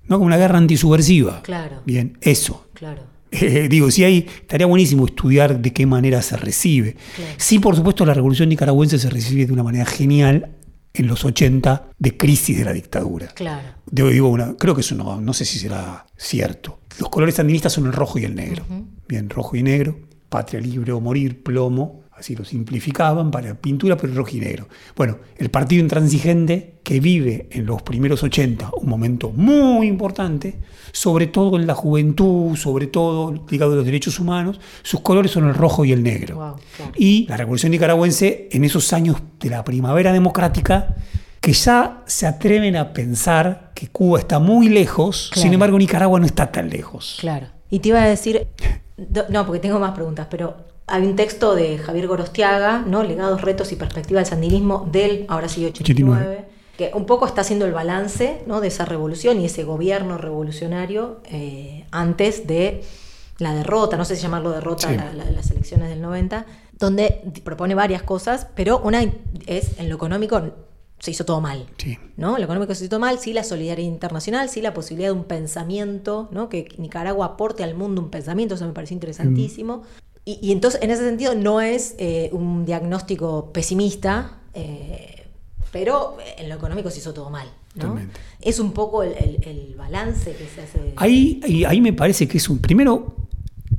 no como una guerra antisubversiva. Claro. Bien, eso. Claro. Eh, digo, si hay, estaría buenísimo estudiar de qué manera se recibe. Claro. Sí, por supuesto, la revolución nicaragüense se recibe de una manera genial en los 80 de crisis de la dictadura. Claro. Digo, digo una, creo que eso no, no sé si será cierto. Los colores sandinistas son el rojo y el negro. Bien, rojo y negro, patria libre o morir, plomo, así lo simplificaban para pintura, pero rojo y negro. Bueno, el partido intransigente que vive en los primeros 80 un momento muy importante, sobre todo en la juventud, sobre todo ligado a los derechos humanos, sus colores son el rojo y el negro. Wow, claro. Y la revolución nicaragüense, en esos años de la primavera democrática, que ya se atreven a pensar que Cuba está muy lejos, Claro. sin embargo Nicaragua no está tan lejos. Claro. Y te iba a decir, no, porque tengo más preguntas, pero hay un texto de Javier Gorostiaga, ¿no? Legados, retos y perspectiva del sandinismo del, ahora sí, 89, 89. que un poco está haciendo el balance ¿no? de esa revolución y ese gobierno revolucionario eh, antes de la derrota, no sé si llamarlo derrota, Sí. la- la- las elecciones del 90, donde propone varias cosas, pero una es en lo económico se hizo todo mal. Sí. ¿no? Lo económico se hizo mal, sí la solidaridad internacional, sí la posibilidad de un pensamiento, ¿no? que Nicaragua aporte al mundo un pensamiento, eso me pareció interesantísimo. Y, y entonces, en ese sentido, no es eh, un diagnóstico pesimista, eh, Pero en lo económico se hizo todo mal. Es un poco el, el- el balance que se hace. Ahí, ahí, ahí me parece que es un... Primero,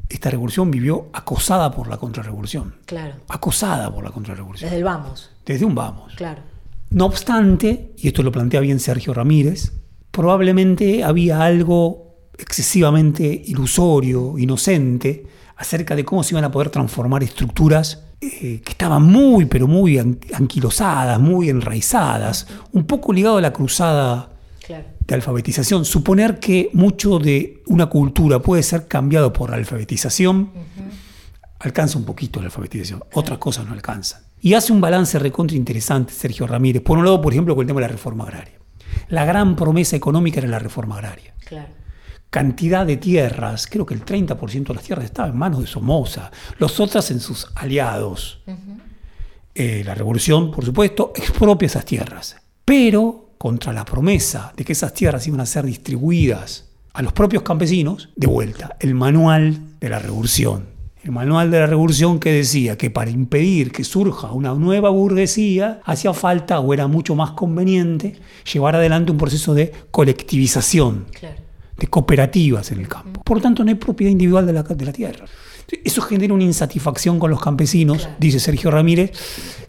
esta revolución vivió acosada por la contrarrevolución. Claro, Acosada por la contrarrevolución. desde el vamos, Desde un vamos. claro. No obstante, y esto lo plantea bien Sergio Ramírez, probablemente había algo excesivamente ilusorio, inocente, acerca de cómo se iban a poder transformar estructuras eh, que estaban muy, pero muy an- anquilosadas, muy enraizadas, un poco ligado a la cruzada Claro. de alfabetización. Suponer que mucho de una cultura puede ser cambiado por la alfabetización, alcanza un poquito la alfabetización, otras cosas no alcanzan. Y hace un balance recontra interesante Sergio Ramírez, por un lado, por ejemplo, con el tema de la reforma agraria. La gran promesa económica era la reforma agraria. Claro. Cantidad de tierras, creo que el 30% de las tierras estaba en manos de Somoza, los otras en sus aliados. Eh, la revolución, por supuesto, expropia esas tierras, pero contra la promesa de que esas tierras iban a ser distribuidas a los propios campesinos, de vuelta, el manual de la revolución. El manual de la revolución que decía que para impedir que surja una nueva burguesía hacía falta o era mucho más conveniente llevar adelante un proceso de colectivización, Claro. De cooperativas en el campo. Por lo tanto, no hay propiedad individual de la, de la tierra. Eso genera una insatisfacción con los campesinos, Claro. dice Sergio Ramírez,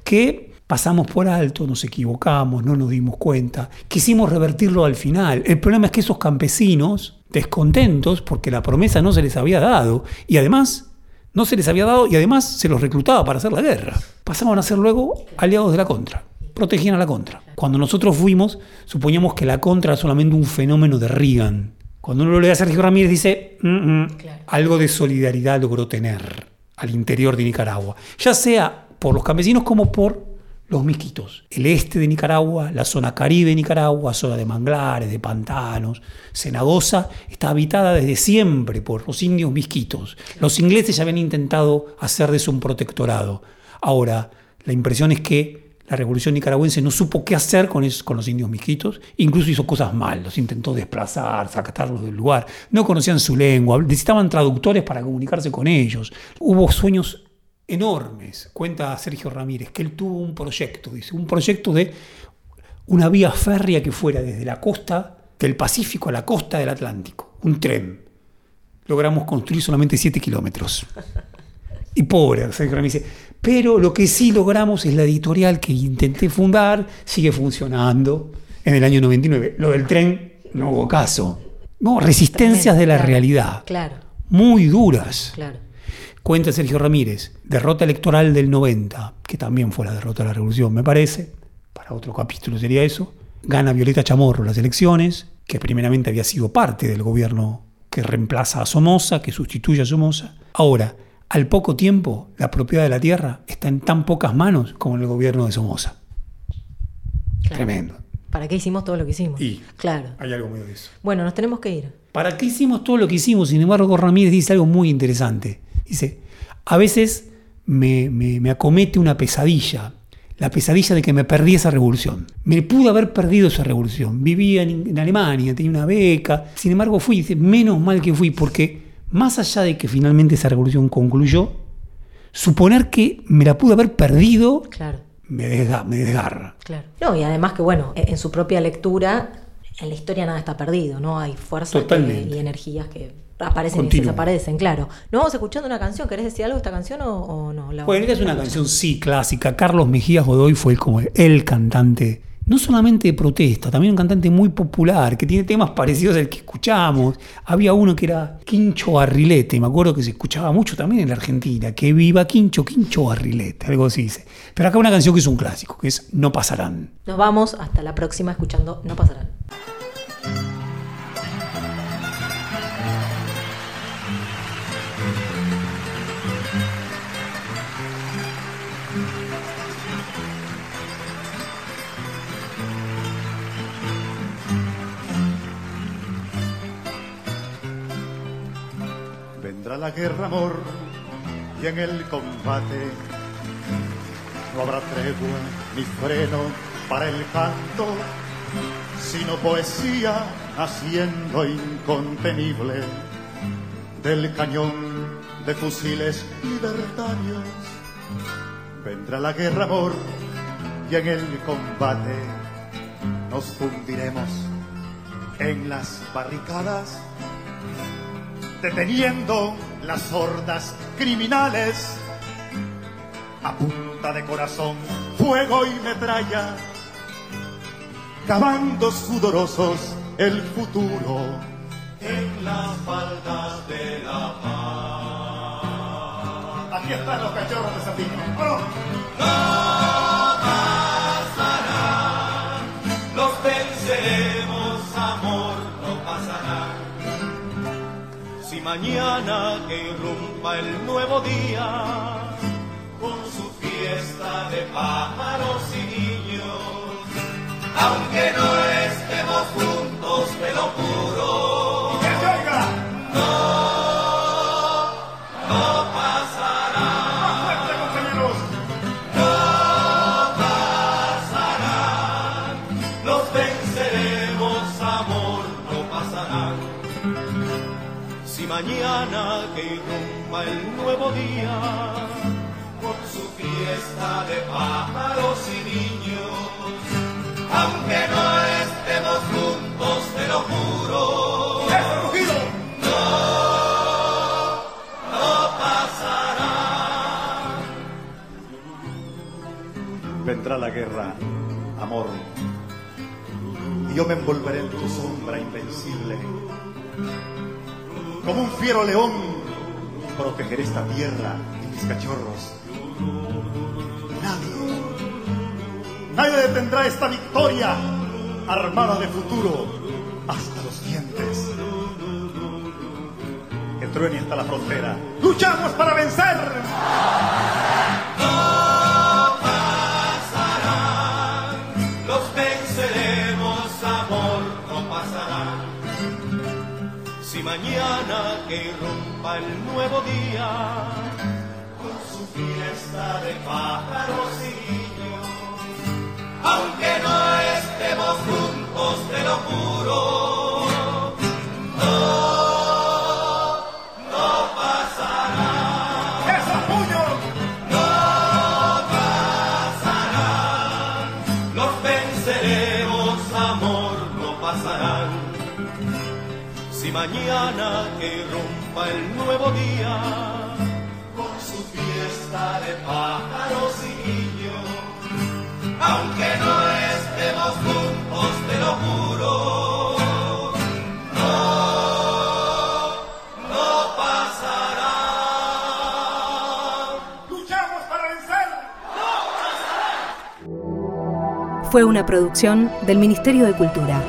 que pasamos por alto, nos equivocamos, no nos dimos cuenta, quisimos revertirlo al final. El problema es que esos campesinos, descontentos porque la promesa no se les había dado, y además no se les había dado y además se los reclutaba para hacer la guerra, pasaban a ser luego aliados de la contra, protegían a la contra. Cuando nosotros fuimos, suponíamos que la contra era solamente un fenómeno de Reagan. Cuando uno lo lee a Sergio Ramírez dice, "Mm, mm, Claro. algo de solidaridad logró tener al interior de Nicaragua, ya sea por los campesinos como por los misquitos. El este de Nicaragua, la zona caribe de Nicaragua, zona de manglares, de pantanos, cenagosa, está habitada desde siempre por los indios misquitos. Los ingleses ya habían intentado hacer de eso un protectorado. Ahora, la impresión es que la revolución nicaragüense no supo qué hacer con, con los indios misquitos, incluso hizo cosas mal, los intentó desplazar, sacarlos del lugar, no conocían su lengua, necesitaban traductores para comunicarse con ellos. Hubo sueños enormes, cuenta Sergio Ramírez, que él tuvo un proyecto, dice, un proyecto de una vía férrea que fuera desde la costa del Pacífico a la costa del Atlántico, un tren. Logramos construir solamente 7 kilómetros. Y pobre, Sergio Ramírez dice, pero lo que sí logramos es la editorial que intenté fundar, sigue funcionando en el año 99. Lo del tren no hubo caso. No, resistencias de la Claro. realidad, Claro, muy duras. claro. Cuenta Sergio Ramírez, derrota electoral del 90, que también fue la derrota de la revolución, me parece, para otro capítulo sería eso. Gana Violeta Chamorro las elecciones, que primeramente había sido parte del gobierno que reemplaza a Somoza, que sustituye a Somoza. Ahora, al poco tiempo, la propiedad de la tierra está en tan pocas manos como en el gobierno de Somoza. claro. Tremendo. ¿Para qué hicimos todo lo que hicimos? Y Claro. hay algo medio de eso. Bueno, nos tenemos que ir. ¿Para qué hicimos todo lo que hicimos? Sin embargo, Ramírez dice algo muy interesante. Dice, a veces me, me- me acomete una pesadilla, la pesadilla de que me perdí esa revolución. Me pude haber perdido esa revolución. Vivía en, en Alemania, tenía una beca, sin embargo fui, dice, menos mal que fui, porque más allá de que finalmente esa revolución concluyó, suponer que me la pude haber perdido Claro, me, desga- me desgarra. claro. No, y además que, bueno, e, en su propia lectura, en la historia nada está perdido, ¿no? Hay fuerzas que- y energías que aparecen y desaparecen, claro. ¿No vamos escuchando una canción? ¿Querés decir algo de esta canción o, o no? La- Bueno, esta es una canción sí clásica. Carlos Mejías Godoy fue como el cantante, no solamente de protesta, también un cantante muy popular, que tiene temas parecidos al que escuchamos. Había uno que era Quincho Barrilete, me acuerdo que se escuchaba mucho también en la Argentina, que viva Quincho, Quincho Barrilete, algo así dice. Pero acá una canción que es un clásico, que es No pasarán. Nos vamos hasta la próxima escuchando No pasarán. La guerra, amor, y en el combate no habrá tregua ni freno para el canto, sino poesía haciendo incontenible del cañón de fusiles libertarios. Vendrá la guerra, amor, y en el combate nos fundiremos en las barricadas, deteniendo las hordas criminales a punta de corazón, fuego y metralla, cavando sudorosos el futuro en las faldas de la paz. Aquí están los cachorros de Sandino. ¡Vámonos! Los mañana que irrumpa el nuevo día, con su fiesta de pájaros y niños, aunque no estemos juntos, te lo juro. No mañana que irrumpa el nuevo día, con su fiesta de pájaros y niños, aunque no estemos juntos, te lo juro. No, no pasará. Vendrá la guerra, amor. Y yo me envolveré en tu sombra invencible. Como un fiero león, protegeré esta tierra y mis cachorros. Nadie, nadie detendrá esta victoria armada de futuro hasta los dientes. Que truene hasta la frontera. ¡Luchamos para vencer! Que irrumpa el nuevo día, con su fiesta de pájaros y niños, aunque no estemos juntos, te lo juro. Mañana que irrumpa el nuevo día, con su fiesta de pájaros y niños, aunque no estemos juntos, te lo juro. No, no pasará. ¡Luchamos para vencer! Fue una producción del Ministerio de Cultura.